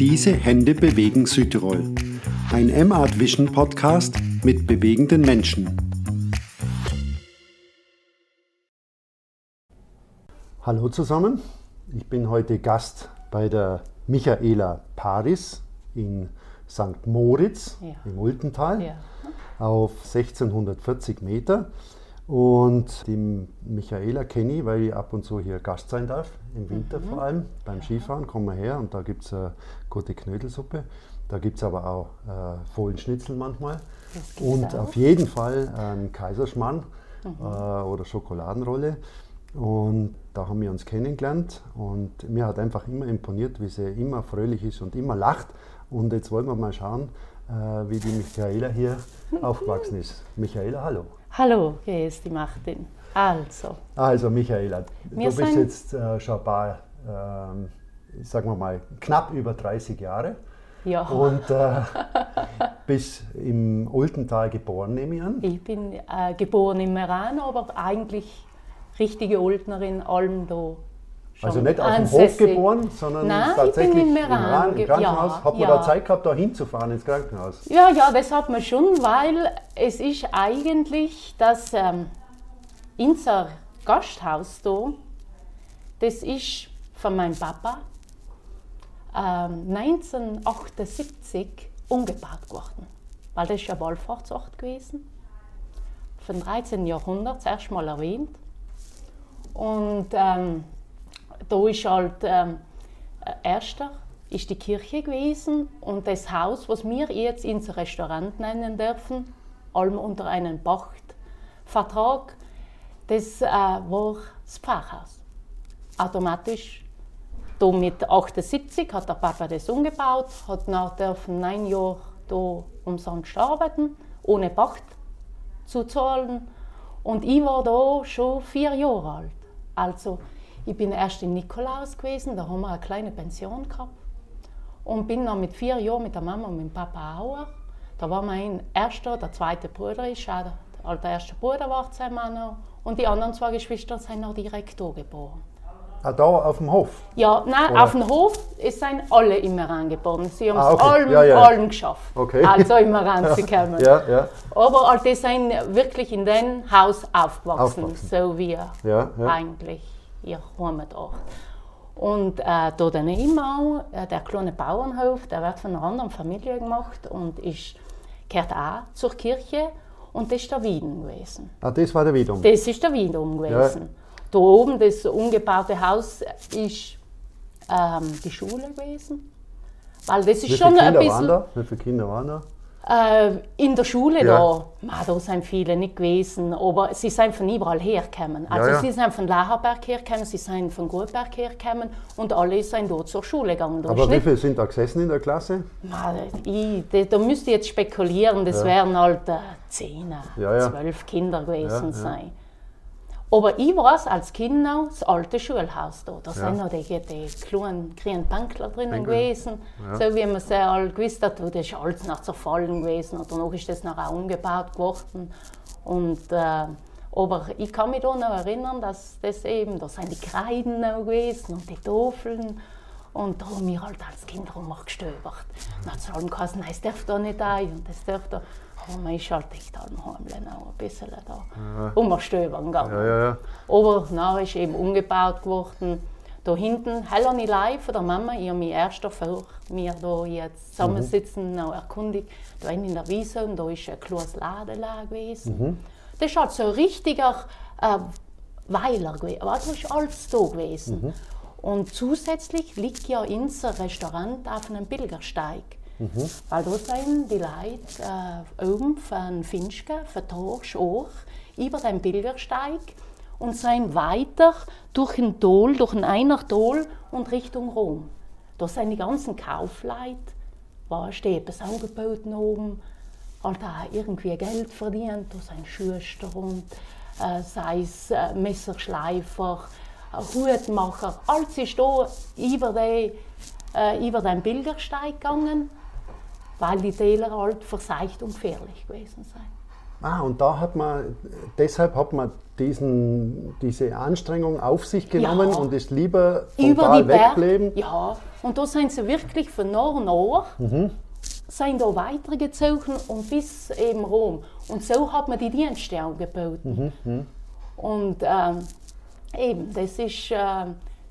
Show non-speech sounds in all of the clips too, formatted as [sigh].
Diese Hände bewegen Südtirol. Ein M-Art Vision Podcast mit bewegenden Menschen. Hallo zusammen, ich bin heute Gast bei der Michaela Paris in St. Moritz Ja. im Ultental Ja. auf 1640 Meter. Und die Michaela kenne ich, weil ich ab und zu hier Gast sein darf, im Winter vor allem, beim Skifahren kommen wir her und da gibt es eine gute Knödelsuppe. Da gibt es aber auch äh, Fohlenschnitzel manchmal. Und. Mhm. auf jeden Fall einen Kaiserschmarrn äh, oder Schokoladenrolle. Und da haben wir uns kennengelernt und mir hat einfach immer imponiert, wie sie immer fröhlich ist und immer lacht. Und jetzt wollen wir mal schauen, äh, wie die Michaela hier [laughs] aufgewachsen ist. Michaela, hallo. Hallo, hier ist die Martin. Also, Also Michaela, Wir du bist jetzt äh, schon ein paar, ähm, sagen wir mal, knapp über 30 Jahre ja, und äh, [laughs] bist im Ultental geboren, nehme ich an. ich bin äh, geboren in Meran, aber eigentlich richtige da. schon Also nicht auf dem Hof geboren, sondern Nein, ich tatsächlich im Meran im Krankenhaus. ja, Hat man ja. da Zeit gehabt, da hinzufahren ins Krankenhaus? Ja, ja, das hat man schon, weil es ist eigentlich das ähm, unser Gasthaus da, das ist von meinem Papa ähm, 1978 umgebaut worden, weil das ist ein Wallfahrtsort gewesen, vom 13. Jahrhundert, das erste Mal erwähnt. Und ähm, da ist halt ähm, äh, erster ist die Kirche gewesen und das Haus, was wir jetzt unser Restaurant nennen dürfen, allem unter einem Pachtvertrag, das äh, war das Pfarrhaus. Automatisch, da mit 78 hat der Papa das umgebaut, hat nach dürfen neun Jahre da umsonst arbeiten, ohne Pacht zu zahlen. Und ich war da schon vier Jahre alt. Also ich bin erst in Nikolaus gewesen, da haben wir eine kleine Pension gehabt. Und bin dann mit vier Jahren mit der Mama und mit dem Papa auch. Da war mein erster, der zweite Bruder ist auch der, erste Bruder war zusammen noch. Und die anderen zwei Geschwister sind noch direkt da geboren. Ah, da auf dem Hof? Ja, nein, Oder? auf dem Hof sind alle immer angeboren. Sie haben es Ah, okay. allem, Ja, ja. allem geschafft. Okay. Also immer [laughs] ranzukommen. Ja, ja, Aber all die sind wirklich in dem Haus aufgewachsen, Aufgewachsen. so wie ja. ja. eigentlich ihr Heimatort. Und äh, da daneben auch, äh, der kleine Bauernhof, der wird von einer anderen Familie gemacht und ist, gehört auch zur Kirche. Und das ist der Wieden gewesen. Ah, das war der Widum. Das ist der Wieden gewesen. Da oben, das umgebaute Haus, ist ähm, die Schule gewesen. Weil das ist Wie schon ein bisschen. da? Wie viele Kinder waren da? Äh, in der Schule Ja. da, Ma, da sind viele nicht gewesen, aber sie sind von überall hergekommen. Also ja. sie sind von Lacherberg hergekommen, sie sind von Gutberg hergekommen und alle sind dort zur Schule gegangen. Da Aber wie viele sind da gesessen in der Klasse? Ma, ich, da, da müsst ihr jetzt spekulieren, das wären halt äh, zehn, Ja, ja. zwölf Kinder gewesen Ja, ja. sein. Aber ich weiß als Kind noch das alte Schulhaus da. Da Ja. sind noch die, die kleinen grünen Bankler drinnen gewesen. Ja. So wie man sie alle gewusst hat, das ist alles noch zerfallen gewesen. Und danach ist das auch umgebaut geworden. Und, äh, aber ich kann mich da noch erinnern, dass das eben, da sind die Kreiden noch gewesen und die Tafeln. Und da haben wir halt als Kinder immer gestöbert. Dann hat es allem geheißen, nein, das darf da nicht ein und das darf da. Aber man halt echt allem heimlich noch ein bisschen da umstöbern gegangen. Ja, ja, ja. Aber nachher ist eben umgebaut geworden. Da hinten, Helene Lai von der Mama, ich habe mich erst vor wir da jetzt zusammensitzen, noch erkundigt. Da hinten in der Wiese, und da ist ein kleines Ladenlager gewesen. Das ist halt so ein richtiger äh, Weiler gewesen, aber da ist alles da gewesen. Und zusätzlich liegt ja unser Restaurant auf einem Pilgersteig. Weil da sind die Leute äh, oben von Finchke, von Torsch auch, über den Pilgersteig und sind weiter durch den Tal, durch den Einertal und Richtung Rom. Da sind die ganzen Kaufleute, weißt du, die etwas angeboten haben, halt auch irgendwie Geld verdient, da sind Schuster und äh, sei es äh, Messerschleifer, äh, Hutmacher, alles ist da über, die, äh, über den Pilgersteig gegangen, weil die Täler halt verseicht und gefährlich gewesen sind. Ah, und da hat man, deshalb hat man diesen, diese Anstrengung auf sich genommen Ja. und ist lieber vom über Tal weggeblieben. ja, Und da sind sie wirklich von nach nach Mhm. sind da weitergezogen und bis eben Rom. Und so hat man die Dienste auch gebaut. Mhm, Und ähm, eben, das ist äh,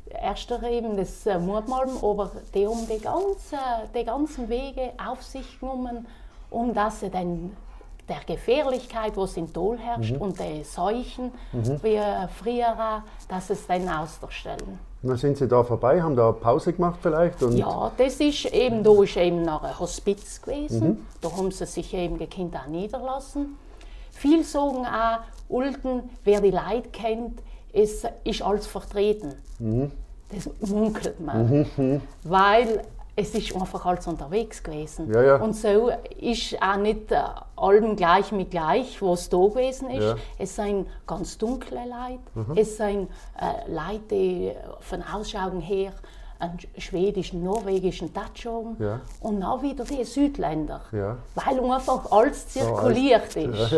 erster eben das äh, Mordmalm, aber die haben die, ganze, die ganzen Wege auf sich genommen, um dass sie dann der Gefährlichkeit, was im Tal herrscht, und die Seuchen, wie äh, früher, dass es dann ausstellen. Dann sind Sie da vorbei, haben da Pause gemacht vielleicht? Und Ja, das ist eben, da ist eben noch ein Hospiz gewesen. Da haben sie sich eben die Kinder auch niederlassen. Viel sagen auch, Ulten, wer die Leute kennt, ist, ist alles vertreten. Das munkelt man. Weil es ist einfach alles unterwegs gewesen. Ja, ja. Und so ist auch nicht äh, allem gleich mit gleich, was da gewesen ist. Ja. Es sind ganz dunkle Leute, es sind äh, Leute, die von Ausschauen her einen schwedischen, norwegischen Touch haben und auch wieder die Südländer, weil einfach alles zirkuliert ist.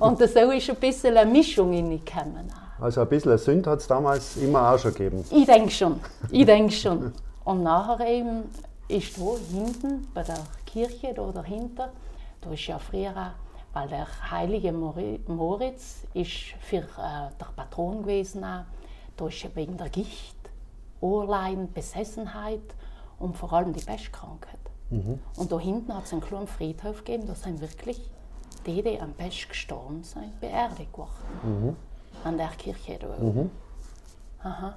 Und so ist ein bisschen eine Mischung reingekommen. auch. Also ein bisschen Sünd hat es damals immer auch schon gegeben. Ich denke schon, ich denke schon. Und nachher eben ist da hinten bei der Kirche, da dahinter, da ist ja früher, weil der heilige Mori- Moritz ist für äh, der Patron gewesen, auch, da ist ja wegen der Gicht, Ohrlein, Besessenheit und vor allem die Pestkrankheit. Und da hinten hat es einen kleinen Friedhof gegeben, da sind wirklich die, die am Pest gestorben sind, beerdigt worden. An der Kirche oben. Aha.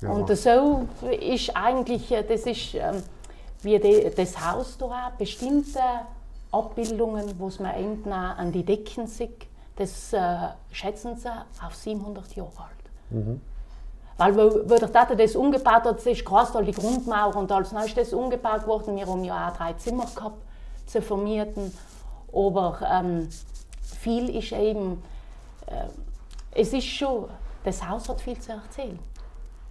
Ja. Und so ist eigentlich, äh, das ist ähm, wie die, das Haus da bestimmte Abbildungen, was man auch an die Decken sieht, das äh, schätzen sie auf 700 Jahre alt. Weil wo, wo der Tata das umgebaut hat, ist krass, die Grundmauer und als neu ist das umgebaut worden. Wir haben ja auch drei Zimmer gehabt zu vermieten. Aber ähm, viel ist eben, es ist schon, das Haus hat viel zu erzählen.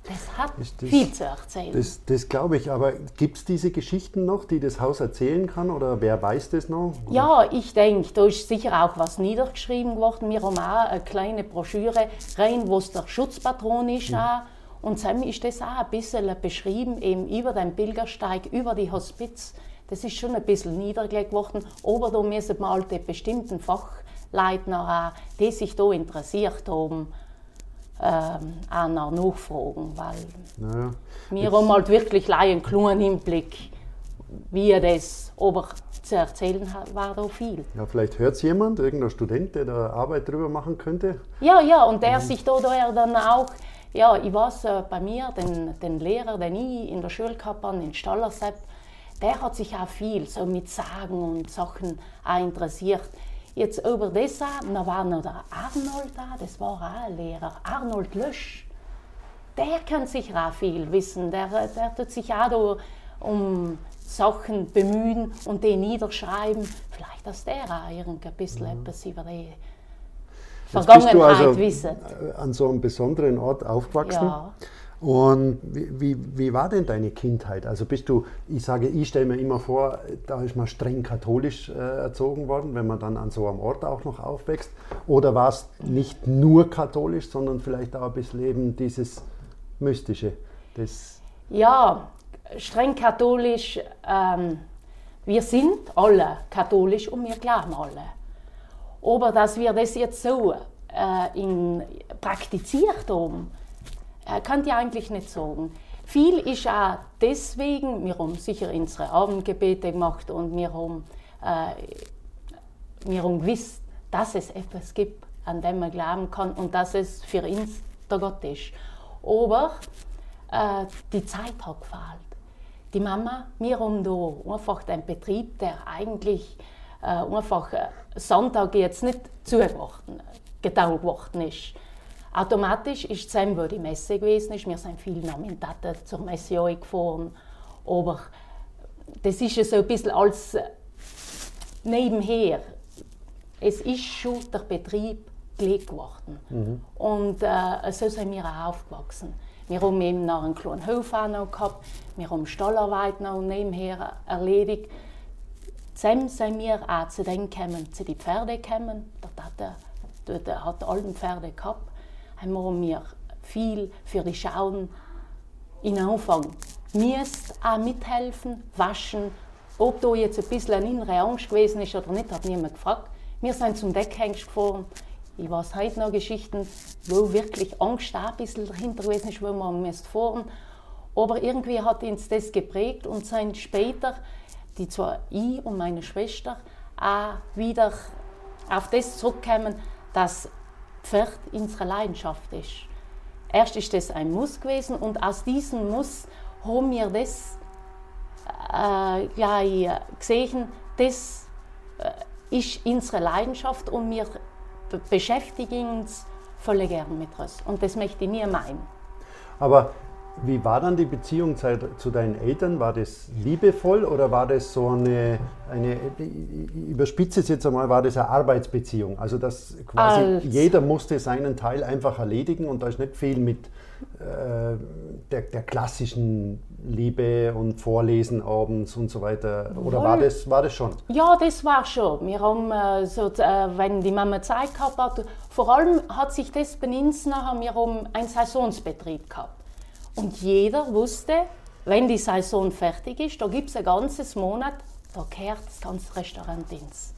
Das hat das- viel zu erzählen. Das, das glaube ich, aber gibt es diese Geschichten noch, die das Haus erzählen kann oder wer weiß das noch? Ja, ich denke, da ist sicher auch was niedergeschrieben geworden. Wir haben auch eine kleine Broschüre rein, wo es der Schutzpatron ist. Auch. Und dann ist das auch ein bisschen beschrieben, eben über den Pilgersteig, über die Hospiz. Das ist schon ein bisschen niedergelegt worden. Aber da müssen mal die bestimmten Fachleiter, auch, die sich da interessiert haben, ähm, auch nach nachfragen. Weil Naja. wir haben halt wirklich einen kleinen Hinblick, wie das, aber zu erzählen hat- war da viel. Ja, vielleicht hört es jemand, irgendein Student, der da Arbeit drüber machen könnte. Ja, ja, und der sich da, da dann auch, ja, ich weiß äh, bei mir, den, den Lehrer, den ich in der Schule gehabt habe, den Stallersepp, der hat sich auch viel so mit Sagen und Sachen auch interessiert. Jetzt über das da war noch der Arnold da, das war auch ein Lehrer, Arnold Lösch. Der kann sicher auch viel wissen, der, der tut sich auch da um Sachen bemühen und die niederschreiben. Vielleicht, dass der auch irgendein bisschen etwas über die Jetzt bist du Vergangenheit also wissen. an so einem besonderen Ort aufgewachsen. Ja. Und wie, wie, wie war denn deine Kindheit? Also bist du, ich sage, ich stelle mir immer vor, da ist man streng katholisch äh, erzogen worden, wenn man dann an so einem Ort auch noch aufwächst. Oder war es nicht nur katholisch, sondern vielleicht auch ein bisschen eben dieses Mystische? Das, Ja, streng katholisch. Ähm, wir sind alle katholisch und wir glauben alle. Aber dass wir das jetzt so äh, in, praktiziert haben, kann ich eigentlich nicht sagen. Viel ist auch deswegen, wir haben sicher unsere Abendgebete gemacht und wir haben, äh, wir haben gewusst, dass es etwas gibt, an dem man glauben kann und dass es für uns der Gott ist. Aber äh, die Zeit hat gefehlt. Die Mama, wir haben da einfach den Betrieb, der eigentlich äh, einfach äh, Sonntag jetzt nicht zugeworden, getaugt worden ist. Automatisch ist es wo die Messe gewesen ist. Wir sind viel Nachmittage zur Messe gefahren. Aber das ist ja so ein bisschen als nebenher. Es ist schon der Betrieb gelegt worden. Und äh, so sind wir auch aufgewachsen. Wir haben eben noch einen kleinen Hof auch noch gehabt, wir haben Stallarbeit noch nebenher erledigt. Zusammen sind wir auch zu denen gekommen, zu den Pferden gekommen. Der Tata hat alle Pferde gehabt. Haben wir viel für die Schauen in Anfang müsst auch mithelfen, waschen. Ob da jetzt ein bisschen eine innere Angst gewesen ist oder nicht, hat niemand gefragt. Wir sind zum Deckhengst gefahren. Ich weiß heute noch Geschichten, wo wirklich Angst auch ein bisschen dahinter gewesen ist, wo man müsste fahren. Aber irgendwie hat uns das geprägt und sind später, die zwar ich und meine Schwester, auch wieder auf das zurückkommen, dass Pferd unsere Leidenschaft ist. Erst ist das ein Muss gewesen und aus diesem Muss haben wir das äh, gleich gesehen, das äh, ist unsere Leidenschaft und wir beschäftigen uns voll gern mit uns. Und das möchte ich nie meinen. Aber wie war dann die Beziehung zu deinen Eltern? War das liebevoll oder war das so eine, eine ich überspitze es jetzt einmal, war das eine Arbeitsbeziehung? Also dass quasi Als. jeder musste seinen Teil einfach erledigen und da ist nicht viel mit äh, der, der, klassischen Liebe und Vorlesen abends und so weiter. Oder war das, war das schon? Ja, das war schon. Wir haben, äh, so, äh, wenn die Mama Zeit gehabt hat, vor allem hat sich das bei uns nachher, wir haben einen Saisonsbetrieb gehabt. Und jeder wusste, wenn die Saison fertig ist, da gibt es ein ganzes Monat, da kehrt das ganze Restaurant ins.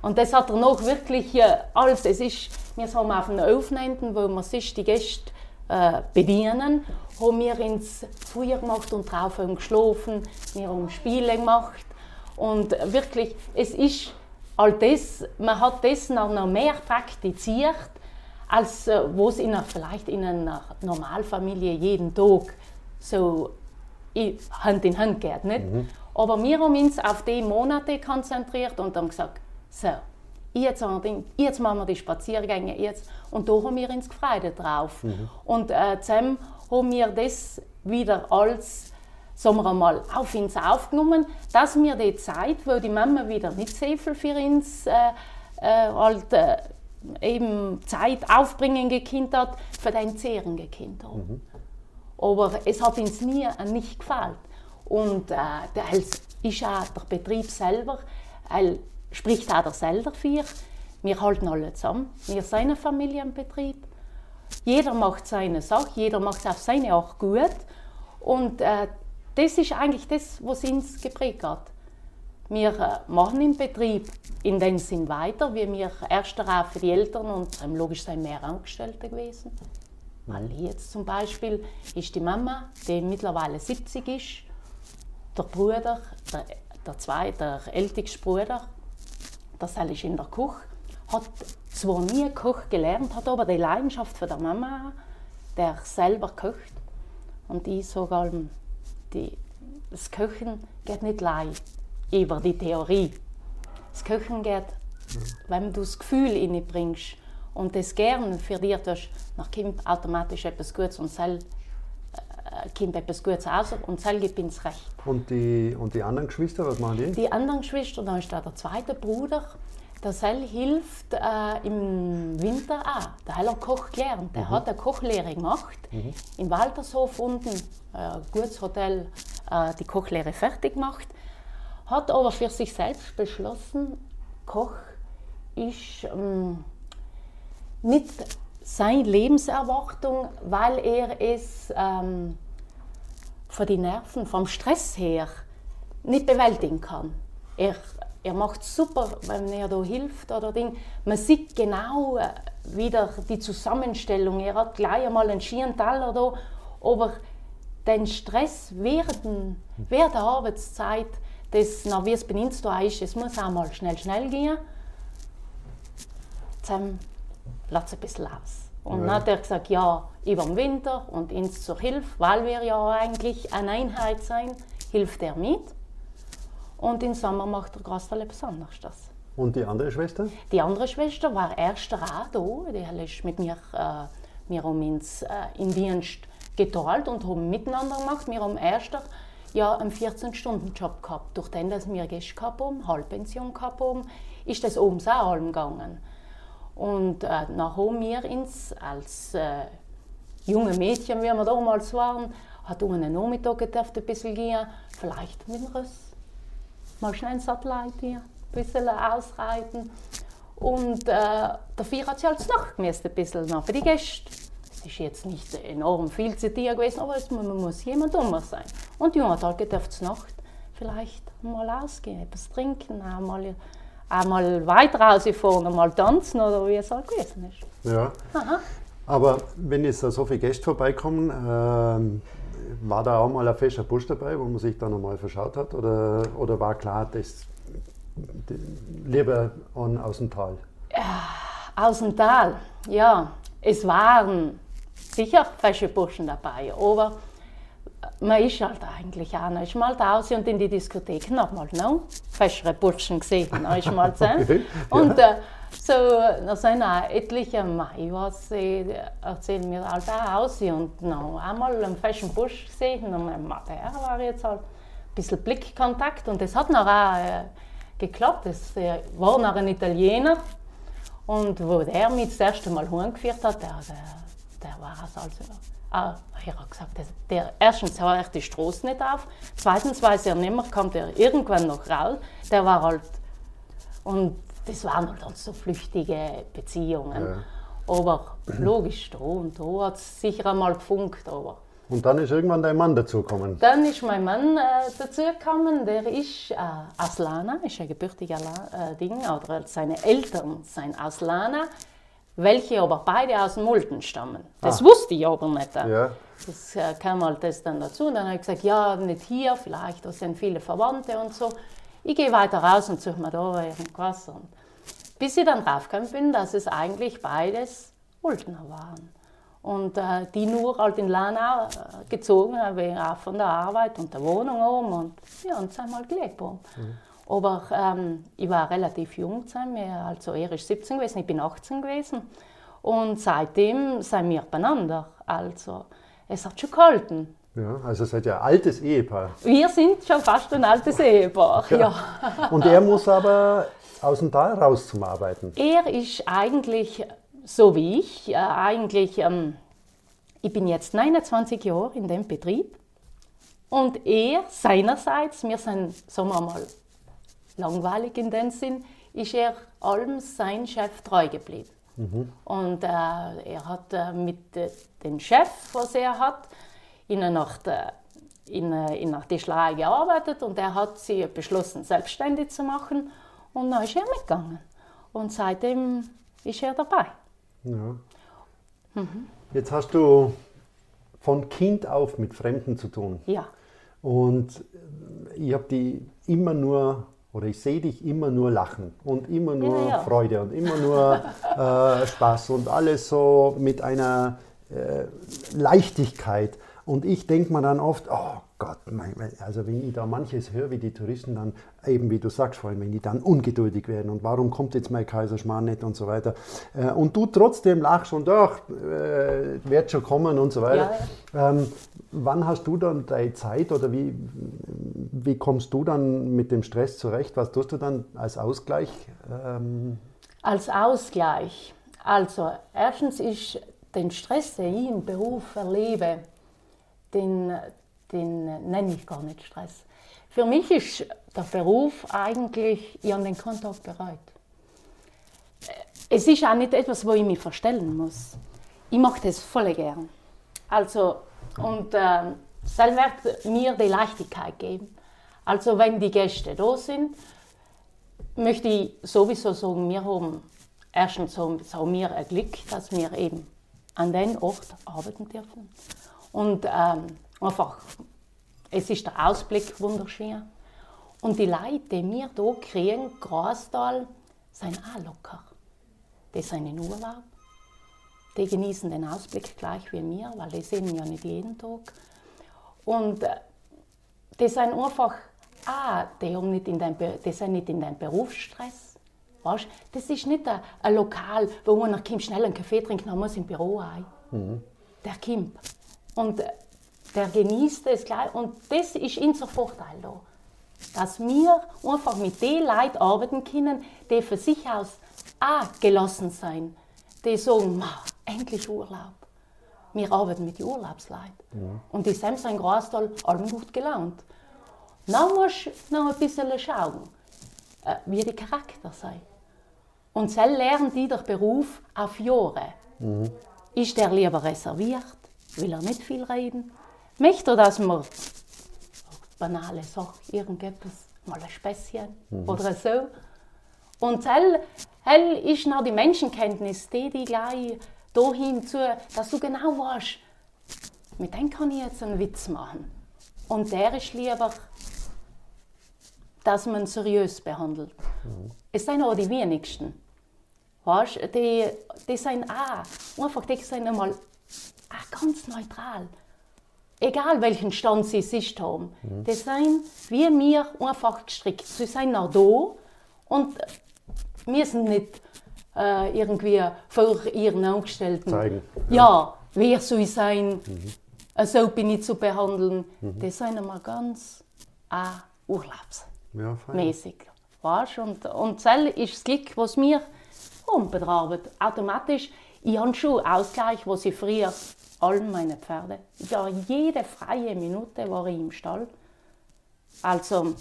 Und das hat er noch wirklich äh, alles. Es ist, wir haben auf einem Aufnehmenden, wo man sich die Gäste äh, bedienen, haben wir ins Feuer gemacht und drauf haben geschlafen, wir haben Spiele gemacht. Und wirklich, es ist all das, man hat das noch mehr praktiziert, als äh, was in einer, vielleicht in einer Normalfamilie jeden Tag so Hand in Hand geht. Nicht? Mhm. Aber wir haben uns auf die Monate konzentriert und haben gesagt, so, jetzt, jetzt machen wir die Spaziergänge jetzt. Und da haben wir uns gefreut drauf. Mhm. Und äh, zusammen haben wir das wieder als sagen wir mal, auf uns aufgenommen, dass wir die Zeit, wo die Mama wieder nicht so viel für uns äh, äh, halt, äh, eben Zeit aufbringen gekannt hat, für den Zehren haben. Mhm. Aber es hat uns nie nicht gefallen. Und äh, der ist auch der Betrieb selber, er spricht auch der selber dafür. Wir halten alle zusammen. Wir sind ein Familienbetrieb. Jeder macht seine Sache, jeder macht es auf seine Art gut. Und äh, das ist eigentlich das, was uns geprägt hat. Wir äh, machen im Betrieb in dem Sinn weiter, wie wir erst für die Eltern und ähm, logisch sind mehr Angestellte gewesen. Weil jetzt zum Beispiel ist die Mama, die mittlerweile 70 ist, der Bruder, der, der zweite, der älteste Bruder, der Sal ist in der Küche, hat zwar nie Koch gelernt, hat aber die Leidenschaft für der Mama, der selber kocht. Und ich sage allem, die, das Köchen geht nicht leicht über die Theorie. Das Köchen geht, wenn du das Gefühl bringst und das gerne für dich tust, dann kommt automatisch etwas Gutes und sel äh, kommt etwas Gutes raus und sel gibt ins Recht. Und die, und die anderen Geschwister, was machen die? Die anderen Geschwister, dann ist da der zweite Bruder, der Sel hilft äh, im Winter auch. Der hat einen Koch gelernt. Der mhm. hat eine Kochlehre gemacht. Mhm. Im Waltershof unten, äh, gutes Hotel, äh, die Kochlehre fertig gemacht hat aber für sich selbst beschlossen, Koch ist ähm, nicht seine Lebenserwartung, weil er es ähm, von den Nerven, vom Stress her nicht bewältigen kann. Er, er macht super, wenn er da hilft oder Ding. Man sieht genau äh, wieder die Zusammenstellung. Er hat gleich einmal einen Schienentaler da, aber den Stress während, während der Arbeitszeit das, na, wie es bei uns da ist, es muss auch mal schnell, schnell gehen. Dann lässt es ein bisschen aus. Und ja. dann hat er gesagt, ja, über den Winter und uns zur Hilfe, weil wir ja eigentlich eine Einheit sein, hilft er mit. Und im Sommer macht er gerade etwas anderes. Und die andere Schwester? Die andere Schwester war erst auch da. Die ist mit mir, äh, wir haben uns äh, im Dienst geteilt und haben miteinander gemacht. Wir haben erst ja einen 14-Stunden-Job gehabt. Durch den, dass wir Gäste gehabt haben, Halbpension gehabt haben, ist das oben auch allem gegangen. Und äh, haben wir uns als äh, junge Mädchen, wie wir damals waren, hat um einen Nachmittag ein bisschen gehen, vielleicht mit dem Riss. Mal schnell ein Satellite hier, ein bisschen ausreiten. Und äh, dafür hat sie als Nacht ein bisschen noch für die Gäste. Es ist jetzt nicht enorm viel zitiert gewesen, aber es, man muss jemand dummer sein. Und die hat halt gedacht, Nacht vielleicht mal ausgehen, etwas trinken, einmal, einmal weiter rausfahren, mal tanzen oder wie es halt gewesen ist. Ja. Aha. Aber wenn jetzt so viele Gäste vorbeikommen, ähm, war da auch mal ein fester Busch dabei, wo man sich dann einmal verschaut hat? Oder, oder war klar, das lieber an, aus dem Tal? Aus dem Tal, ja. Es waren sicher fesche Burschen dabei, aber man ist halt eigentlich auch noch. Mal raus und in die Diskothek nochmal noch festere Burschen gesehen. Ist mal zusammen. [laughs] Okay, Und äh, so, da sind auch etliche Mai, was sie erzählen mir halt auch aus und noch einmal einen festen Busch gesehen und mein Mann, der war jetzt halt ein bisschen Blickkontakt und das hat noch auch äh, geklappt. Es äh, war noch ein Italiener und wo der mich das erste Mal heimgeführt hat, der, der, der war es also. Ah, ich habe gesagt, der, erstens hört er die Straße nicht auf, zweitens weiß er nicht mehr, kommt er irgendwann noch raus. Der war halt. Und das waren halt so flüchtige Beziehungen. Ja. Aber logisch, da und da hat es sicher einmal gefunkt. Aber Und dann ist irgendwann dein Mann dazugekommen. dann ist mein Mann äh, dazugekommen, der ist äh, Aslana, ist ein gebürtiger La äh, Ding, oder seine Eltern sind Aslana, welche aber beide aus dem Mulden stammen. Das Ah. wusste ich aber nicht. Ja. Das äh, kam halt das dann dazu. Und dann habe ich gesagt, ja, nicht hier, vielleicht, da sind viele Verwandte und so. Ich gehe weiter raus und suche mir da irgendwas. Und bis ich dann draufgekommen bin, dass es eigentlich beides Uldner waren. Und äh, die nur halt in Lanau äh, gezogen haben, wegen auch von der Arbeit und der Wohnung um. Und ja, und sind mal gelebt. haben. Aber ähm, ich war relativ jung, also er ist 17 gewesen, ich bin 18 gewesen. Und seitdem sind wir beieinander. Also es hat schon gehalten. ja. Also seid ihr ein altes Ehepaar. Wir sind schon fast ein altes [laughs] Ehepaar. Ja. Und er muss aber aus dem Tal raus zum Arbeiten. Er ist eigentlich so wie ich. Äh, eigentlich, ähm, ich bin jetzt 29 Jahre in dem Betrieb. Und er seinerseits, wir sind, sagen wir mal, langweilig in dem Sinn, ist er allem sein Chef treu geblieben. Und äh, er hat äh, mit äh, dem Chef, was er hat, in einer Nacht äh, in, äh, in einer Tischlerei gearbeitet und er hat sie beschlossen, selbstständig zu machen. Und dann ist er mitgegangen. Und seitdem ist er dabei. Ja. Jetzt hast du von Kind auf mit Fremden zu tun. Ja. Und ich habe die immer nur, oder ich sehe dich immer nur lachen und immer nur Ja, ja. Freude und immer nur [laughs] äh, Spaß und alles so mit einer äh, Leichtigkeit. Und ich denke mir dann oft, oh Gott, also wenn ich da manches höre, wie die Touristen dann, eben wie du sagst vorhin, wenn die dann ungeduldig werden und warum kommt jetzt mein Kaiserschmarrn nicht und so weiter. Äh, und du trotzdem lachst und ach, äh, wird schon kommen und so weiter. Ähm, wann hast du dann deine Zeit oder wie, wie kommst du dann mit dem Stress zurecht? Was tust du dann als Ausgleich? Ähm, Als Ausgleich. Also, erstens ist den Stress, den ich im Beruf erlebe, den, den nenne ich gar nicht Stress. Für mich ist der Beruf eigentlich, ich habe den Kontakt bereit. Es ist auch nicht etwas, wo ich mich verstellen muss. Ich mache das voll gern. Also, und äh, das wird mir die Leichtigkeit geben. Also, wenn die Gäste da sind, möchte ich sowieso sagen, wir haben erstens haben wir ein Glück, dass wir eben an den Ort arbeiten dürfen. Und ähm, einfach, es ist der Ausblick wunderschön. Und die Leute, die wir hier kriegen, Grastal, sind auch locker. Die sind in Urlaub. Die genießen den Ausblick gleich wie wir, weil die sehen ja nicht jeden Tag. Und äh, die sind einfach, ah, die, haben nicht in den, die sind nicht in den Berufsstress. Weißt? Das ist nicht ein, ein Lokal, wo man nach schnell einen Kaffee trinken, dann muss im Büro ein. Der kommt. Und äh, der genießt es gleich. Und das ist unser Vorteil da. Dass wir einfach mit den Leuten arbeiten können, die für sich aus auch gelassen sein. Die sagen, "Ma, endlich Urlaub. Wir arbeiten mit den Urlaubsleuten. Und die sind in Grastal allem gut gelaunt. Dann musst du noch ein bisschen schauen, äh, wie die Charakter sind. Und so lernen die den Beruf auf Jahre. Ist der lieber reserviert? Will er nicht viel reden? Möchte dass man banale Sache, irgendetwas, mal ein Späßchen mhm. oder so. Und hell, hell ist noch die Menschenkenntnis, die die gleich dahin zu, dass du genau weißt, mit dem kann ich jetzt einen Witz machen. Und der ist lieber, dass man seriös behandelt. Mhm. Es sind auch die wenigsten. Weißt, die, die sind auch, einfach, die sind einmal auch ganz neutral. Egal welchen Stand sie sich haben. Mhm. Die sind wie mir einfach gestrickt. Sie sind noch da und müssen nicht äh, irgendwie vor ihren Angestellten zeigen. Ja, wer soll sein, mhm. so bin ich zu behandeln. Mhm. Die sind immer ganz auch urlaubsmäßig. Ja, und, und das ist das Glück, was mir umbetrachtet. Automatisch, ich habe schon Ausgleich, was ich früher all meine Pferde. Ja, jede freie Minute war ich im Stall. Also,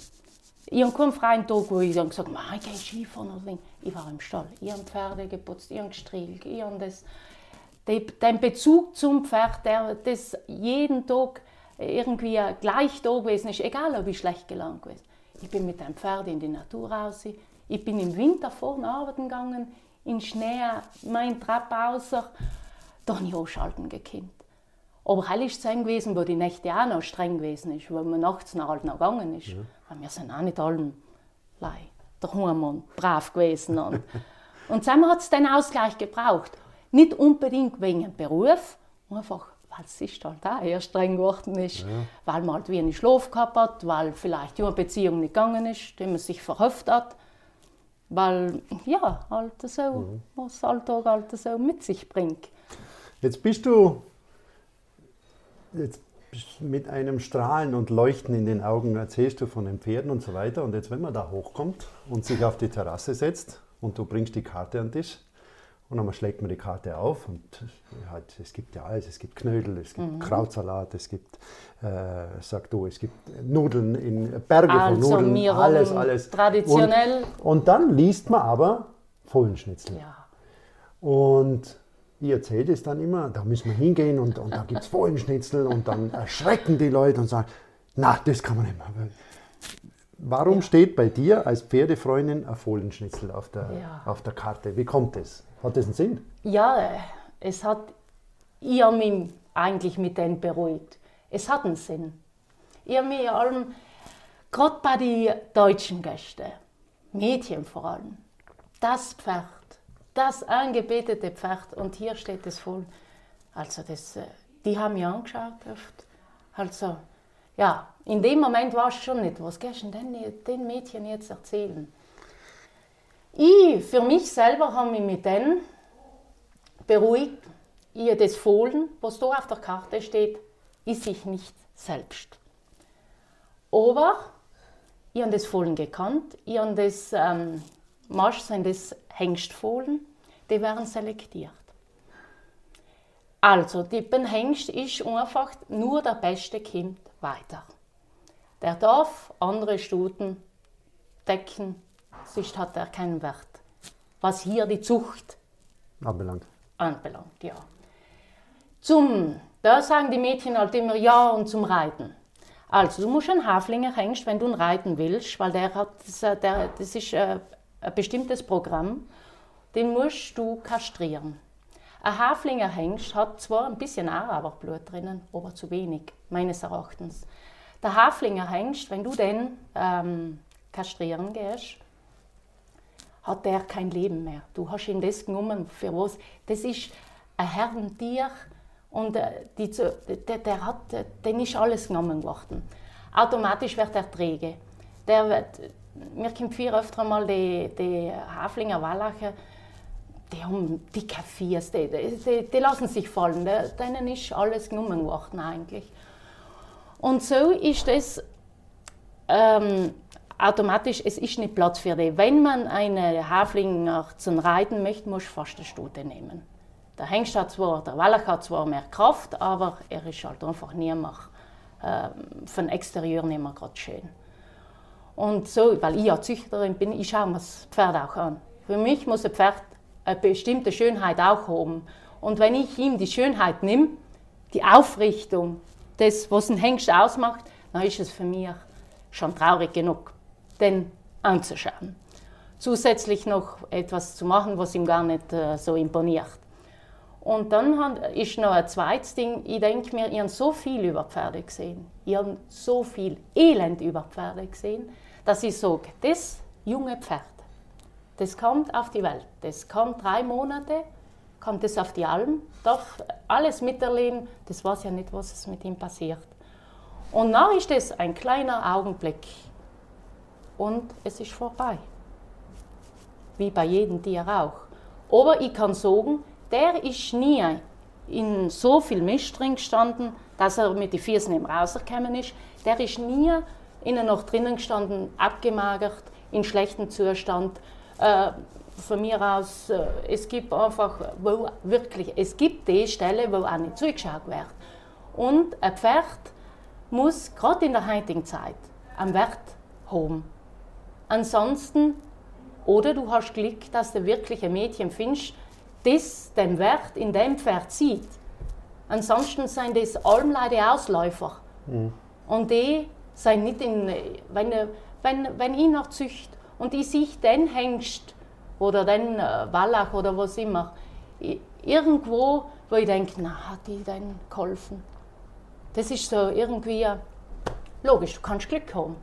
ich habe keinen freien Tag, wo ich gesagt habe, ich gehe Skifahren oder so. Ich war im Stall. Ich habe Pferde geputzt, ich habe gestriegelt, ich habe das. Den Bezug zum Pferd, der das jeden Tag irgendwie gleich da gewesen ist, egal ob ich schlecht gelangt gewesen. Ich bin mit dem Pferd in die Natur raus. Ich bin im Winter vorne arbeiten gegangen, in Schnee, mein Trab außer da habe ich ausschalten gekannt. Aber hell ist es gewesen, wo die Nächte auch noch streng gewesen ist, wo man nachts noch halt noch gegangen ist. Ja. Weil wir sind auch nicht allen daheim und brav gewesen. Und, [laughs] und zusammen hat es den Ausgleich gebraucht. Nicht unbedingt wegen dem Beruf, einfach weil es ist halt auch eher streng geworden ist, ja. weil man halt wenig Schlaf gehabt hat, weil vielleicht eine Beziehung nicht gegangen ist, die man sich verhofft hat, weil ja, halt so, mhm. was Alltag halt so mit sich bringt. Jetzt bist du jetzt mit einem Strahlen und Leuchten in den Augen erzählst du von den Pferden und so weiter. Und jetzt, wenn man da hochkommt und sich auf die Terrasse setzt und du bringst die Karte an den Tisch und dann schlägt man die Karte auf und halt, es gibt ja alles, es gibt Knödel, es gibt mhm. Krautsalat, es gibt, äh, sag du, es gibt Nudeln in Berge also von Nudeln, alles, alles. Traditionell. Und, und, dann liest man aber Fohlenschnitzel. Ja. Und ich erzähle es dann immer, da müssen wir hingehen und, und da gibt es Fohlenschnitzel und dann erschrecken die Leute und sagen, na, das kann man nicht machen. Warum ja. steht bei dir als Pferdefreundin ein Fohlenschnitzel auf der, ja. auf der Karte? Wie kommt das? Hat das einen Sinn? Ja, es hat, ich habe mich eigentlich mit denen beruhigt. Es hat einen Sinn. Ich habe mich allem, gerade bei den deutschen Gästen, Mädchen vor allem, das Pferd das angebetete Pferd und hier steht es voll. Also das, äh, die haben mich angeschaut oft. Also ja, in dem Moment war es schon nicht, was gehst du denn den Mädchen jetzt erzählen? Ich, für mich selber, habe mich mit denen beruhigt, ihr das Fohlen, was da auf der Karte steht, ist sich nicht selbst. Aber ich habe das Fohlen gekannt, ich habe das, ähm, Marsch das Hengstfohlen, die werden selektiert. Also, die Hengst ist einfach nur der beste Kind weiter. Der darf andere Stuten decken, sonst hat er keinen Wert. Was hier die Zucht anbelangt. anbelangt ja. Zum, da sagen die Mädchen halt immer ja und zum Reiten. Also, du musst einen Haflinger Hengst, wenn du ihn reiten willst, weil der hat, das, äh, der, das ist äh, ein bestimmtes Programm den musst du kastrieren. Ein Haflinger Hengst hat zwar ein bisschen Araberblut drinnen, aber zu wenig, meines Erachtens. Der Haflinger Hengst, wenn du den ähm, kastrieren gehst, hat der kein Leben mehr. Du hast ihn das genommen, für was? Das ist ein Herdentier und äh, die, der, der hat, den ist alles genommen worden. Automatisch wird er träge. Der wird, mir kommt viel öfter mal die, die Haflinger Wallacher, die haben die Cafés, die, die, die lassen sich fallen, denen ist alles genommen worden eigentlich. Und so ist es ähm, automatisch, es ist nicht Platz für die. Wenn man eine Haflinger zum Reiten möchte, muss man fast eine Stute nehmen. Der Hengst hat zwar, der Wallach hat zwar mehr Kraft, aber er ist halt einfach nicht mehr, ähm, von Exterieur nicht mehr gerade schön. Und so, weil ich ja Züchterin bin, ich schaue mir das Pferd auch an. Für mich muss ein Pferd eine bestimmte Schönheit auch haben. Und wenn ich ihm die Schönheit nehme, die Aufrichtung, das, was ein Hengst ausmacht, dann ist es für mich schon traurig genug, den anzuschauen. Zusätzlich noch etwas zu machen, was ihm gar nicht äh, so imponiert. Und dann ist noch ein zweites Ding, ich denke mir, ich habe so viel über Pferde gesehen. Ich habe so viel Elend über Pferde gesehen, dass ich sage, das junge Pferd, das kommt auf die Welt, das kommt drei Monate, kommt es auf die Alm, darf alles miterleben, das weiß ja nicht, was es mit ihm passiert. Und dann ist es ein kleiner Augenblick und es ist vorbei. Wie bei jedem Tier auch. Aber ich kann sagen, der ist nie in so viel Mist drin gestanden, dass er mit den Füßen rausgekommen ist. Der ist nie innen noch drinnen gestanden, abgemagert, in schlechtem Zustand. Äh, von mir aus, äh, es gibt einfach, wo wirklich, es gibt die Stelle, wo auch nicht zugeschaut wird. Und ein Pferd muss, gerade in der heutigen Zeit, einen Wert haben. Ansonsten, oder du hast Glück, dass du wirklich ein Mädchen findest, das den Wert in dem Pferd sieht. Ansonsten sind das allem Ausläufer. Mhm. Und die sind nicht in, wenn, wenn, wenn ich noch zücht und ich sehe den Hengst oder den äh, Wallach oder was immer, irgendwo, wo ich denke, na, hat die denn geholfen? Das ist so irgendwie, logisch, du kannst Glück haben,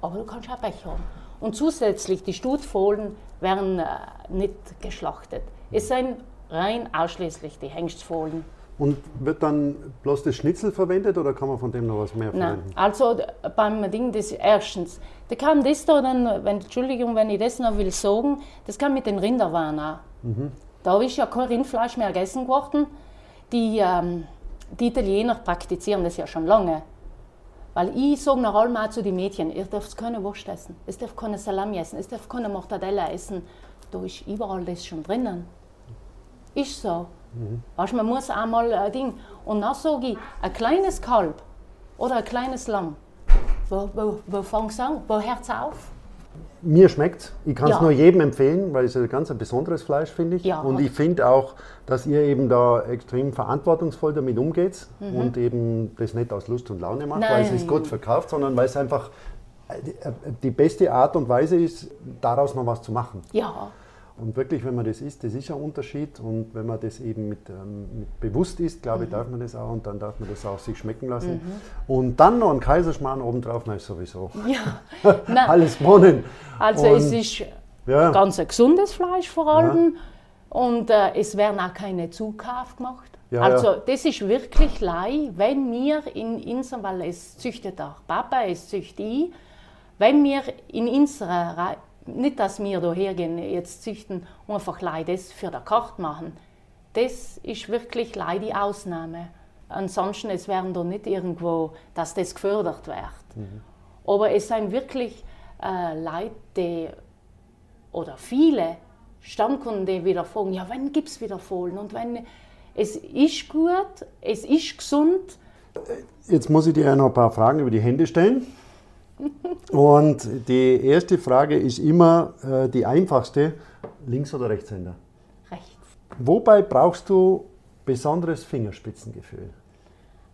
aber du kannst auch Pech haben. Und zusätzlich, die Stutfohlen werden äh, nicht geschlachtet. Es sind rein ausschließlich die Hengstfohlen. Und wird dann bloß das Schnitzel verwendet oder kann man von dem noch was mehr verwenden? Nein, also beim Ding des erstens, da kann das da dann, wenn, Entschuldigung, wenn ich das noch will sagen, das kann mit den Rinderwaren auch. Mhm. Da ist ja kein Rindfleisch mehr gegessen worden. Die, ähm, die Italiener praktizieren das ja schon lange. Weil ich sage nach allem auch zu den Mädchen, ihr dürft keine Wurst essen, ihr dürft keine Salami essen, ihr dürft keine Mortadella essen. Da ist überall das schon drinnen. Ist so. Mhm. Weißt, man muss einmal ein Ding. Und dann sage ich, ein kleines Kalb oder ein kleines Lamm, wo, wo, wo fängt es an? Wo hört es auf? Mir schmeckt es. Ich kann es ja. nur jedem empfehlen, weil es ein ganz ein besonderes Fleisch, finde ich. Ja. Und ich finde auch, dass ihr eben da extrem verantwortungsvoll damit umgeht mhm. und eben das nicht aus Lust und Laune macht, Nein. weil es ist gut verkauft, sondern weil es einfach die beste Art und Weise ist, daraus noch was zu machen. Ja. Und wirklich, wenn man das isst, das ist ein Unterschied. Und wenn man das eben mit, ähm, mit bewusst isst, glaube ich, mhm. darf man das auch und dann darf man das auch sich schmecken lassen. Mhm. Und dann noch ein Kaiserschmarrn obendrauf, ist sowieso ja. [laughs] alles gewonnen. Also und, es ist ja. ganz ein gesundes Fleisch vor allem ja. und äh, es werden auch keine Zukauf gemacht. Ja, also das ist wirklich lei, wenn wir in unserem, weil es züchtet auch Papa, es züchtet ich, wenn wir in unserer nicht, dass wir da hergehen, jetzt züchten und einfach das für die Karte machen. Das ist wirklich leider die Ausnahme. Ansonsten es werden da nicht irgendwo, dass das gefördert wird. Mhm. Aber es sind wirklich äh, Leute, die, oder viele Stammkunden, die wieder fragen, ja, wann gibt es wieder Fohlen? Und wenn, es ist gut, es ist gesund. Jetzt muss ich dir noch ein paar Fragen über die Hände stellen. Und die erste Frage ist immer äh, die einfachste: Links- oder Rechtshänder? Rechts. Wobei brauchst du besonderes Fingerspitzengefühl?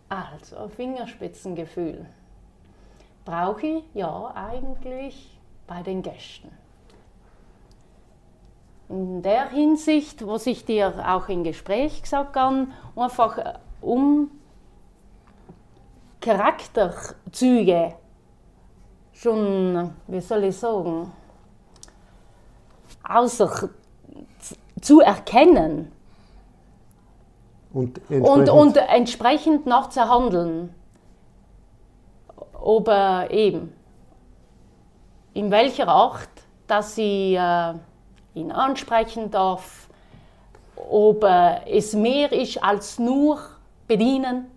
Also, Fingerspitzengefühl brauche ich ja eigentlich bei den Gästen. In der Hinsicht, was ich dir auch im Gespräch gesagt habe, einfach äh, um Charakterzüge schon, wie soll ich sagen, außer zu erkennen und entsprechend, und, und entsprechend noch zu handeln. Aber eben, in welcher Art, dass ich äh, ihn ansprechen darf, ob äh, es mehr ist als nur bedienen,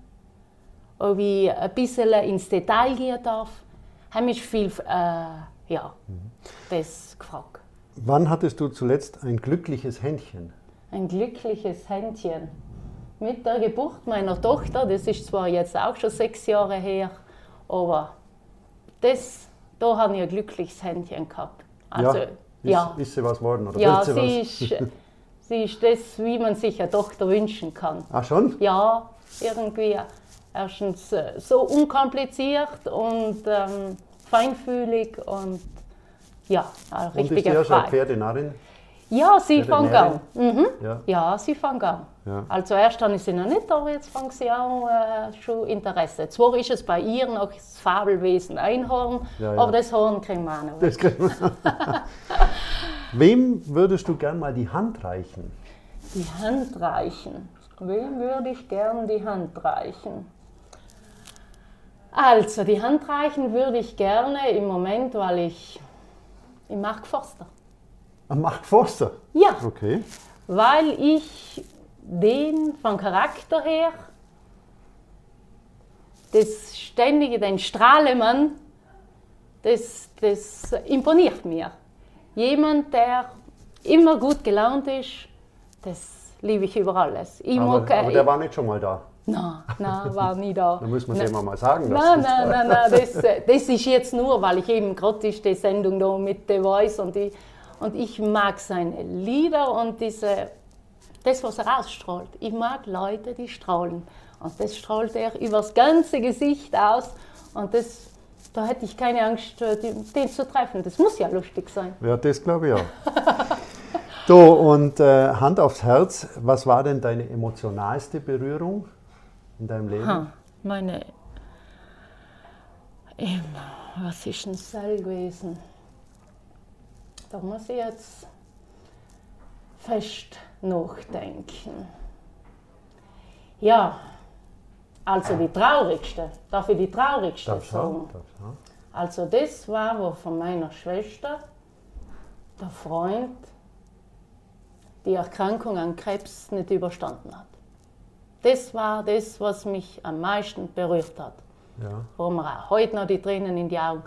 ob ich ein bisschen ins Detail gehen darf haben mich viel äh, ja, mhm. das gefragt. Wann hattest du zuletzt ein glückliches Händchen? Ein glückliches Händchen. Mit der Geburt meiner Tochter, das ist zwar jetzt auch schon sechs Jahre her, aber das, da habe ich ein glückliches Händchen gehabt. Also, ja, ist, ja. ist sie was geworden? Oder ja, sie, ist, Sie ist das, wie man sich eine Tochter wünschen kann. Ach schon? Ja, irgendwie erstens äh, so unkompliziert und ähm, feinfühlig und ja, eine Und ist richtige ja schon Frau. Pferdenarrin? Ja, sie fängt an. Mhm. Ja. Ja, sie fängt an. Ja. Also erst habe ich sie noch nicht, aber jetzt fängt sie an, äh, schon Interesse. Zwar ist es bei ihr noch das Fabelwesen Einhorn, ja. aber das Horn kriegen wir auch noch. Das kriegen wir. [laughs] Wem würdest du gern mal die Hand reichen? Die Hand reichen. Wem würde ich gern die Hand reichen? Also, die Hand reichen würde ich gerne im Moment, weil ich, ich mag Forster. Ah, Mark Forster. Ja, Okay. weil ich den vom Charakter her, das ständige, den Strahlemann, das, das imponiert mir. Jemand, der immer gut gelaunt ist, das liebe ich über alles. Ich Aber, mag, äh, aber der war nicht schon mal da. Nein, nein, war nie da. Da muss man Nein. dem mal sagen. Nein, nein, nein, nein, das, das ist jetzt nur, weil ich eben gerade die Sendung da mit The Voice und ich, und ich mag seine Lieder und diese, das, was er ausstrahlt. Ich mag Leute, die strahlen. Und das strahlt er übers ganze Gesicht aus. Und das, da hätte ich keine Angst, äh, den zu treffen. Das muss ja lustig sein. Ja, das glaube ich auch. [laughs] so, und äh, Hand aufs Herz, was war denn deine emotionalste Berührung in deinem Leben? Ha, meine. Ähm, was ist denn das gewesen? Da muss ich jetzt fest nachdenken. Ja, also die traurigste. Darf ich die traurigste Darfst du sagen? auch? Also das war, wo von meiner Schwester der Freund die Erkrankung an Krebs nicht überstanden hat. Das war das, was mich am meisten berührt hat. Ja. Wo mir auch heute noch die Tränen in die Augen.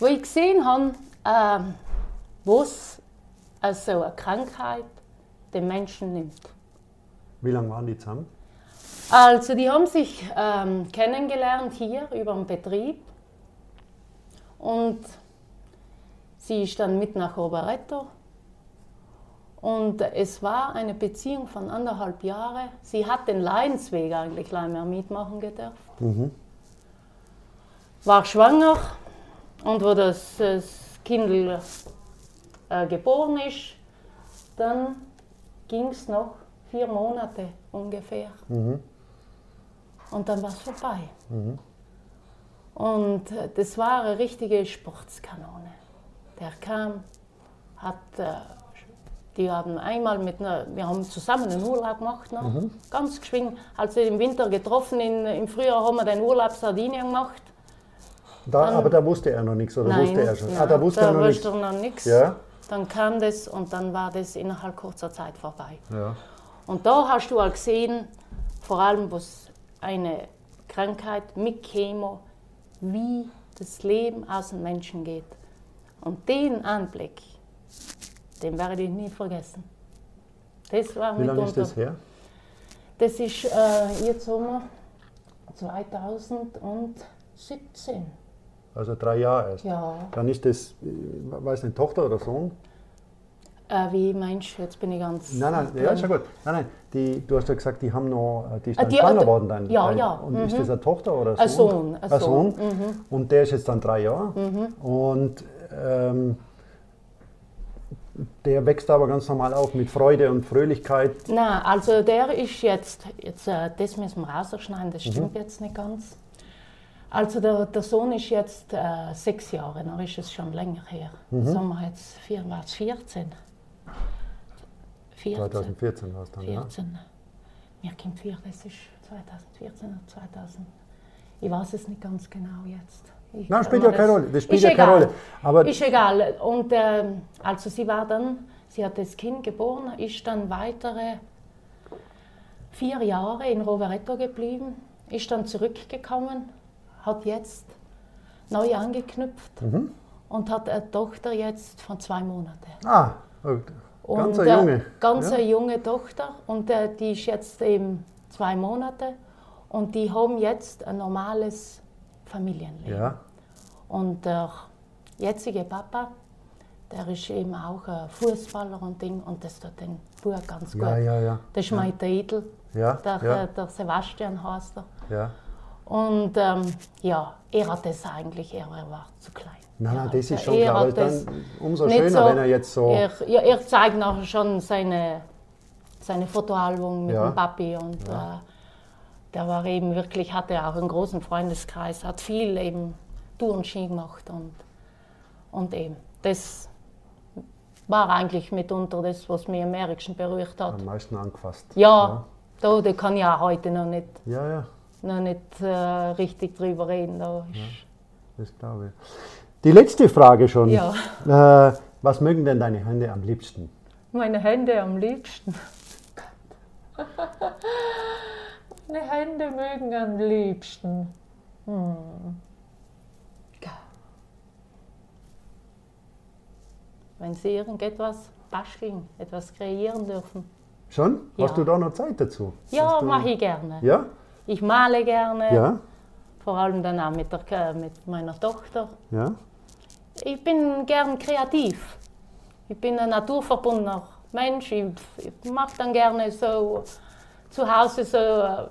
Wo ich gesehen habe, ähm, was also eine Krankheit den Menschen nimmt. Wie lange waren die zusammen? Also die haben sich ähm, kennengelernt hier über den Betrieb und sie ist dann mit nach Rovereto und es war eine Beziehung von anderthalb Jahren. Sie hat den Leidensweg eigentlich gleich mehr mitmachen gedurft. War schwanger und wo das, das Kind äh, geboren ist, dann ging es noch vier Monate ungefähr. Und dann war es vorbei. Und äh, das war eine richtige Sportskanone. Der kam, hat, äh, die haben einmal mit einer, wir haben zusammen einen Urlaub gemacht, ne? ganz geschwind, also im Winter getroffen, in, im Frühjahr haben wir den Urlaub Sardinien gemacht. Da, aber da wusste er noch nichts, oder wusste er schon? ah, da wusste er noch nichts. er noch nichts. Ja? Dann kam das und dann war das innerhalb kurzer Zeit vorbei. Ja. Und da hast du auch gesehen, vor allem was eine Krankheit mit Chemo, wie das Leben aus dem Menschen geht. Und den Anblick, den werde ich nie vergessen. Das war Wie lange ist das her? Das ist äh, jetzt Sommer 2017. Also drei Jahre erst. Ja. Dann ist das, äh, weiß nicht, Tochter oder Sohn? Äh, wie meinst du, jetzt bin ich ganz. Nein, nein, ja, ist ja gut. Nein, nein, die, du hast ja gesagt, die haben noch, äh, die ist Ah, dann die- schwanger äh, worden. Dein, ja, ja, Und mhm. ist das eine Tochter oder ein Ein Sohn? Sohn, ein Ein Sohn, Mhm. Sohn. Und der ist jetzt dann drei Jahre. Und ähm, der wächst aber ganz normal auf mit Freude und Fröhlichkeit. Na, also der ist jetzt, jetzt äh, das müssen wir rausschneiden, das Mhm. stimmt jetzt nicht ganz. Also der, der Sohn ist jetzt äh, sechs Jahre, dann ist es schon länger her. Mhm. Sagen wir jetzt, vier, war es 14? 14. 2014 war es dann, ja. 14. Mir kommt vier, das ist 2014 oder 2000. Ich weiß es nicht ganz genau jetzt. Ich Nein, spielt ja keine Rolle. Das spielt ist ja keine. Rolle. Aber Ist egal. Und ähm, also sie war dann, sie hat das Kind geboren, ist dann weitere vier Jahre in Rovereto geblieben, ist dann zurückgekommen, hat jetzt neu angeknüpft Mhm. und hat eine Tochter jetzt von zwei Monaten. ah, ganz Und, ein äh, Junge. Ganz ja. eine junge Tochter und äh, die ist jetzt eben zwei Monate und die haben jetzt ein normales Familienleben. ja. Und der jetzige Papa, der ist eben auch ein Fußballer und Ding und das tut den Bub ganz gut. Ja, ja, ja. Das ist mein Titel. Ja, Der, ja. der Sebastian heißt er. Ja. Und ähm, ja, er hat das eigentlich, er, war zu klein. Nein, nein, das ist schon er klar. Dann umso schöner, wenn er jetzt so. Er, ja, er zeigt nachher schon seine, seine Fotoalbum mit Ja. dem Papi und äh, der war eben wirklich, hatte auch einen großen Freundeskreis, hat viel eben Tourenski gemacht und, und eben, das war eigentlich mitunter das, was mich am ärgsten berührt hat. am meisten angefasst. Ja, da, da kann ich auch heute noch nicht, Ja, ja, noch nicht äh, richtig drüber reden. Da ist, das glaube ich. Die letzte Frage schon. Ja. Äh, was mögen denn deine Hände am liebsten? Meine Hände am liebsten. [laughs] Meine Hände mögen am liebsten. Hm. Wenn Sie irgendetwas basteln, etwas kreieren dürfen. Schon? Hast Ja. du da noch Zeit dazu? Ja, Hast mache ich gerne. Ja? Ich male gerne, Ja? vor allem dann auch mit, der, mit meiner Tochter. Ja? Ich bin gern kreativ. Ich bin ein naturverbundener Mensch. Ich, ich mache dann gerne so zu Hause so äh,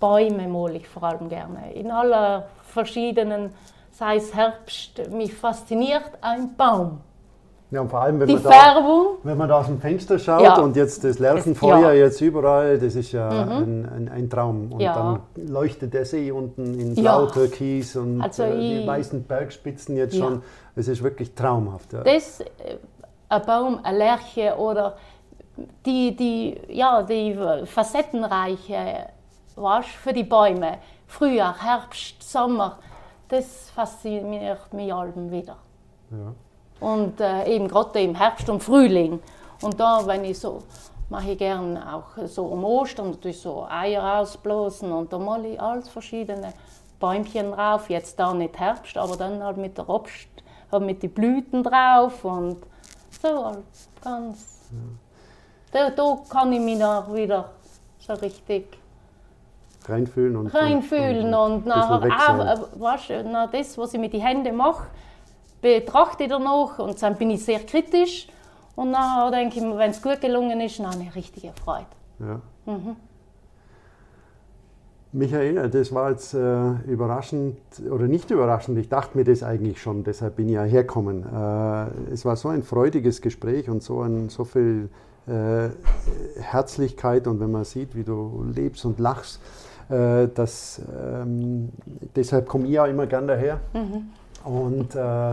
Bäume male ich vor allem gerne. In aller verschiedenen, sei es Herbst, mich fasziniert ein Baum. Ja, und vor allem, wenn Die man, da, Färbung, wenn man da aus dem Fenster schaut Ja. und jetzt das Lerchenfeuer Ja. Mhm. jetzt überall, das ist ja ein, ein, ein Traum. Und Ja. dann leuchtet der See unten in blau türkis und Also äh, die weißen Bergspitzen jetzt schon. Es ist wirklich traumhaft. Das, äh, ein Baum, eine Lerche oder die, die, ja, die facettenreiche, weißt, für die Bäume, Frühjahr, Herbst, Sommer, das fasziniert mich allem wieder. Ja. Und äh, eben gerade im Herbst und Frühling. Und da, wenn ich so, mache ich gern auch so um Ostern natürlich so Eier ausblasen und da male ich alles verschiedene Bäumchen drauf. Jetzt da nicht Herbst, aber dann halt mit der Obst, halt mit den Blüten drauf und so halt ganz. Da, da kann ich mich dann wieder so richtig Reinfühlen und reinfühlen und, ein nachher bisschen weg auch, sein. äh, weißt, nach das, was ich mit den Händen mache, betrachte ich danach und dann bin ich sehr kritisch und nachher denke ich mir, wenn es gut gelungen ist, dann ich richtige Freude. Ja. Mhm. Michael, das war jetzt äh, überraschend oder nicht überraschend. Ich dachte mir das eigentlich schon, deshalb bin ich ja hergekommen. Äh, es war so ein freudiges Gespräch und so, ein, so viel äh, Herzlichkeit und wenn man sieht, wie du lebst und lachst, äh, das, ähm, deshalb komme ich ja immer gern daher. Und äh,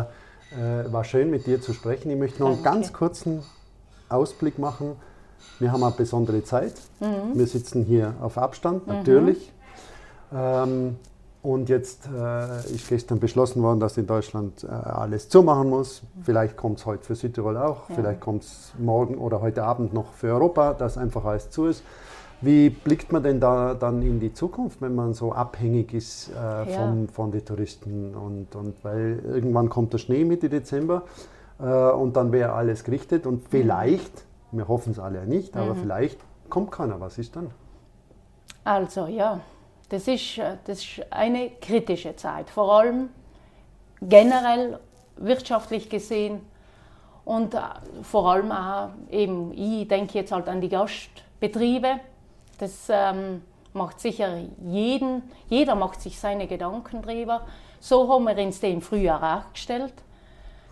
äh, war schön mit dir zu sprechen. Ich möchte noch einen Danke. ganz kurzen Ausblick machen. Wir haben eine besondere Zeit. Mhm. Wir sitzen hier auf Abstand, natürlich. Ähm, und jetzt äh, ist gestern beschlossen worden, dass in Deutschland äh, alles zumachen muss. Vielleicht kommt es heute für Südtirol auch, Ja. vielleicht kommt es morgen oder heute Abend noch für Europa, dass einfach alles zu ist. Wie blickt man denn da dann in die Zukunft, wenn man so abhängig ist äh, Ja. vom, von den Touristen? Und, und weil irgendwann kommt der Schnee Mitte Dezember äh, und dann wäre alles gerichtet und vielleicht, wir hoffen es alle nicht, aber vielleicht kommt keiner. Was ist dann? Also ja, das ist, äh, das ist eine kritische Zeit, vor allem generell wirtschaftlich gesehen und äh, vor allem auch eben, ich denke jetzt halt an die Gastbetriebe. Das ähm, macht sicher jeden, jeder macht sich seine Gedanken drüber. So haben wir uns den im Frühjahr auch gestellt.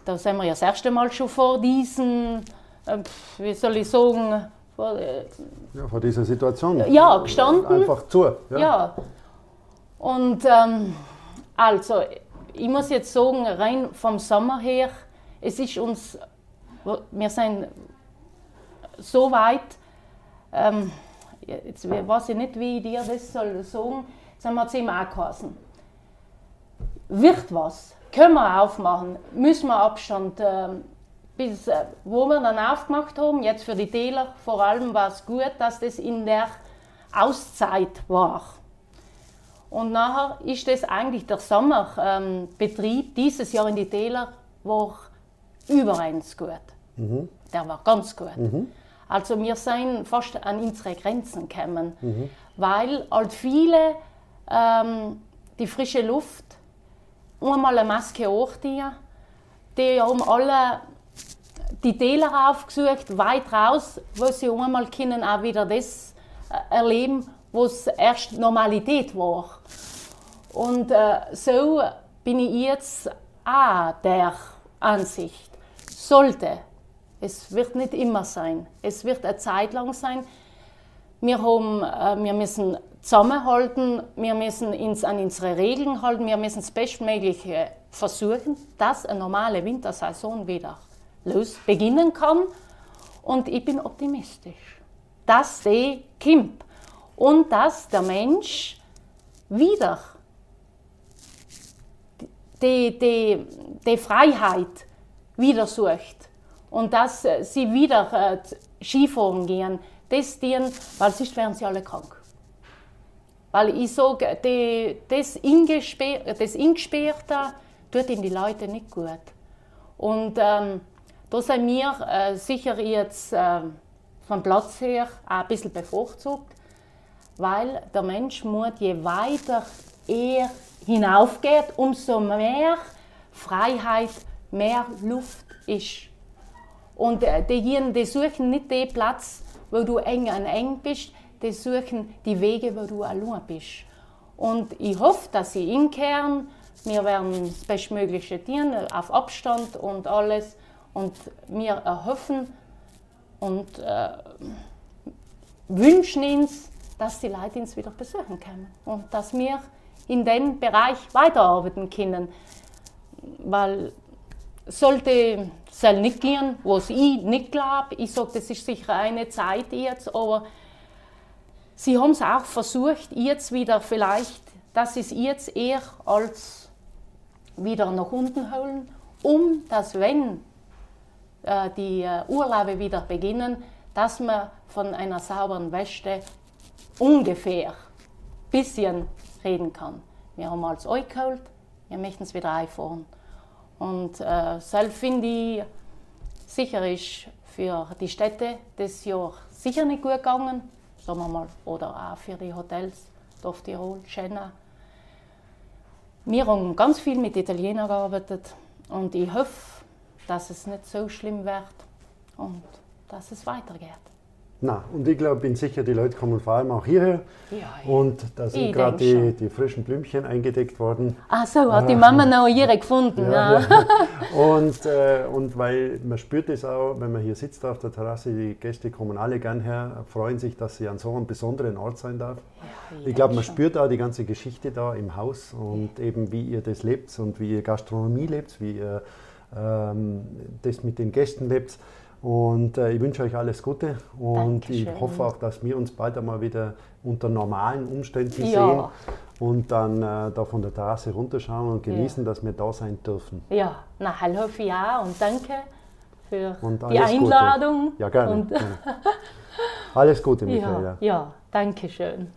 Da sind wir ja das erste Mal schon vor diesen, äh, wie soll ich sagen, vor, äh, Ja, vor dieser Situation. Ja, gestanden. Einfach zu. Ja. ja. Und ähm, also, ich muss jetzt sagen, rein vom Sommer her, es ist uns, wir sind so weit, ähm, jetzt weiß ich nicht, wie ich dir das soll sagen, jetzt haben wir zehnmal angeheißen. Wird was, können wir aufmachen, müssen wir Abstand, ähm, bis, äh, wo wir dann aufgemacht haben, jetzt für die Täler, vor allem war es gut, dass das in der Auszeit war. Und nachher ist das eigentlich der Sommerbetrieb dieses Jahr in die Täler war übereins gut. Der war ganz gut. Also wir sind fast an unsere Grenzen gekommen, weil halt viele ähm, die frische Luft einmal eine Maske anziehen, die haben alle die Täler aufgesucht, weit raus, wo sie einmal können auch wieder das äh, erleben, was erst Normalität war. Und äh, so bin ich jetzt auch der Ansicht, sollte, es wird nicht immer sein, es wird eine Zeit lang sein, wir, haben, äh, wir müssen zusammenhalten, wir müssen uns an unsere Regeln halten, wir müssen das Bestmögliche versuchen, dass eine normale Wintersaison wieder beginnen kann. Und ich bin optimistisch, dass die kommt und dass der Mensch wieder die, die, die Freiheit wieder sucht und dass sie wieder äh, Skifahren gehen, das dienen, weil sonst werden sie alle krank. Weil ich sage, das, Ingesperrte, das Ingesperrte tut ihnen die Leute nicht gut. Und ähm, da sind wir äh, sicher jetzt äh, vom Platz her auch ein bisschen bevorzugt, weil der Mensch muss, je weiter er hinaufgeht, umso mehr Freiheit, mehr Luft ist. Und äh, die, die suchen nicht den Platz, wo du eng an eng bist, die suchen die Wege, wo du allein bist. Und ich hoffe, dass sie inkehren. Wir werden das Bestmögliche tun, auf Abstand und alles. Und wir erhoffen und äh, wünschen uns, dass die Leute uns wieder besuchen können und dass wir in dem Bereich weiterarbeiten können. Weil sollte es nicht gehen, was ich nicht glaube, ich sage, das ist sicher eine Zeit jetzt, aber sie haben es auch versucht, jetzt wieder vielleicht, dass es jetzt eher als wieder nach unten holen, um dass, wenn äh, die äh, Urlaube wieder beginnen, dass man von einer sauberen Wäsche ungefähr ein bisschen reden kann. Wir haben es euch geholt, wir möchten es wieder einfahren. Und äh, selbst finde ich, sicher ist für die Städte das Jahr sicher nicht gut gegangen, sagen wir mal, oder auch für die Hotels, Dorf Tirol, Schenna. Wir haben ganz viel mit Italienern gearbeitet und ich hoffe, dass es nicht so schlimm wird und dass es weitergeht. Na, und ich glaube, bin sicher, die Leute kommen vor allem auch hierher. Ja, und da sind gerade die, die, frischen Blümchen eingedeckt worden. Ach so, hat die Mama noch ihre gefunden. Ja, ja. und, äh, und weil man spürt es auch, wenn man hier sitzt auf der Terrasse, die Gäste kommen alle gern her, freuen sich, dass sie an so einem besonderen Ort sein darf. ich glaube, man spürt auch die ganze Geschichte da im Haus und eben wie ihr das lebt und wie ihr Gastronomie lebt, wie ihr das mit den Gästen lebt. Und äh, ich wünsche euch alles Gute und Dankeschön. ich hoffe auch, dass wir uns bald einmal wieder unter normalen Umständen ja. sehen und dann äh, da von der Terrasse runterschauen und genießen, ja. dass wir da sein dürfen. Ja, na hallo ja und danke für die Einladung. Gute. Ja, gerne. gerne. Alles Gute, [laughs] Michaela. Ja, ja danke schön.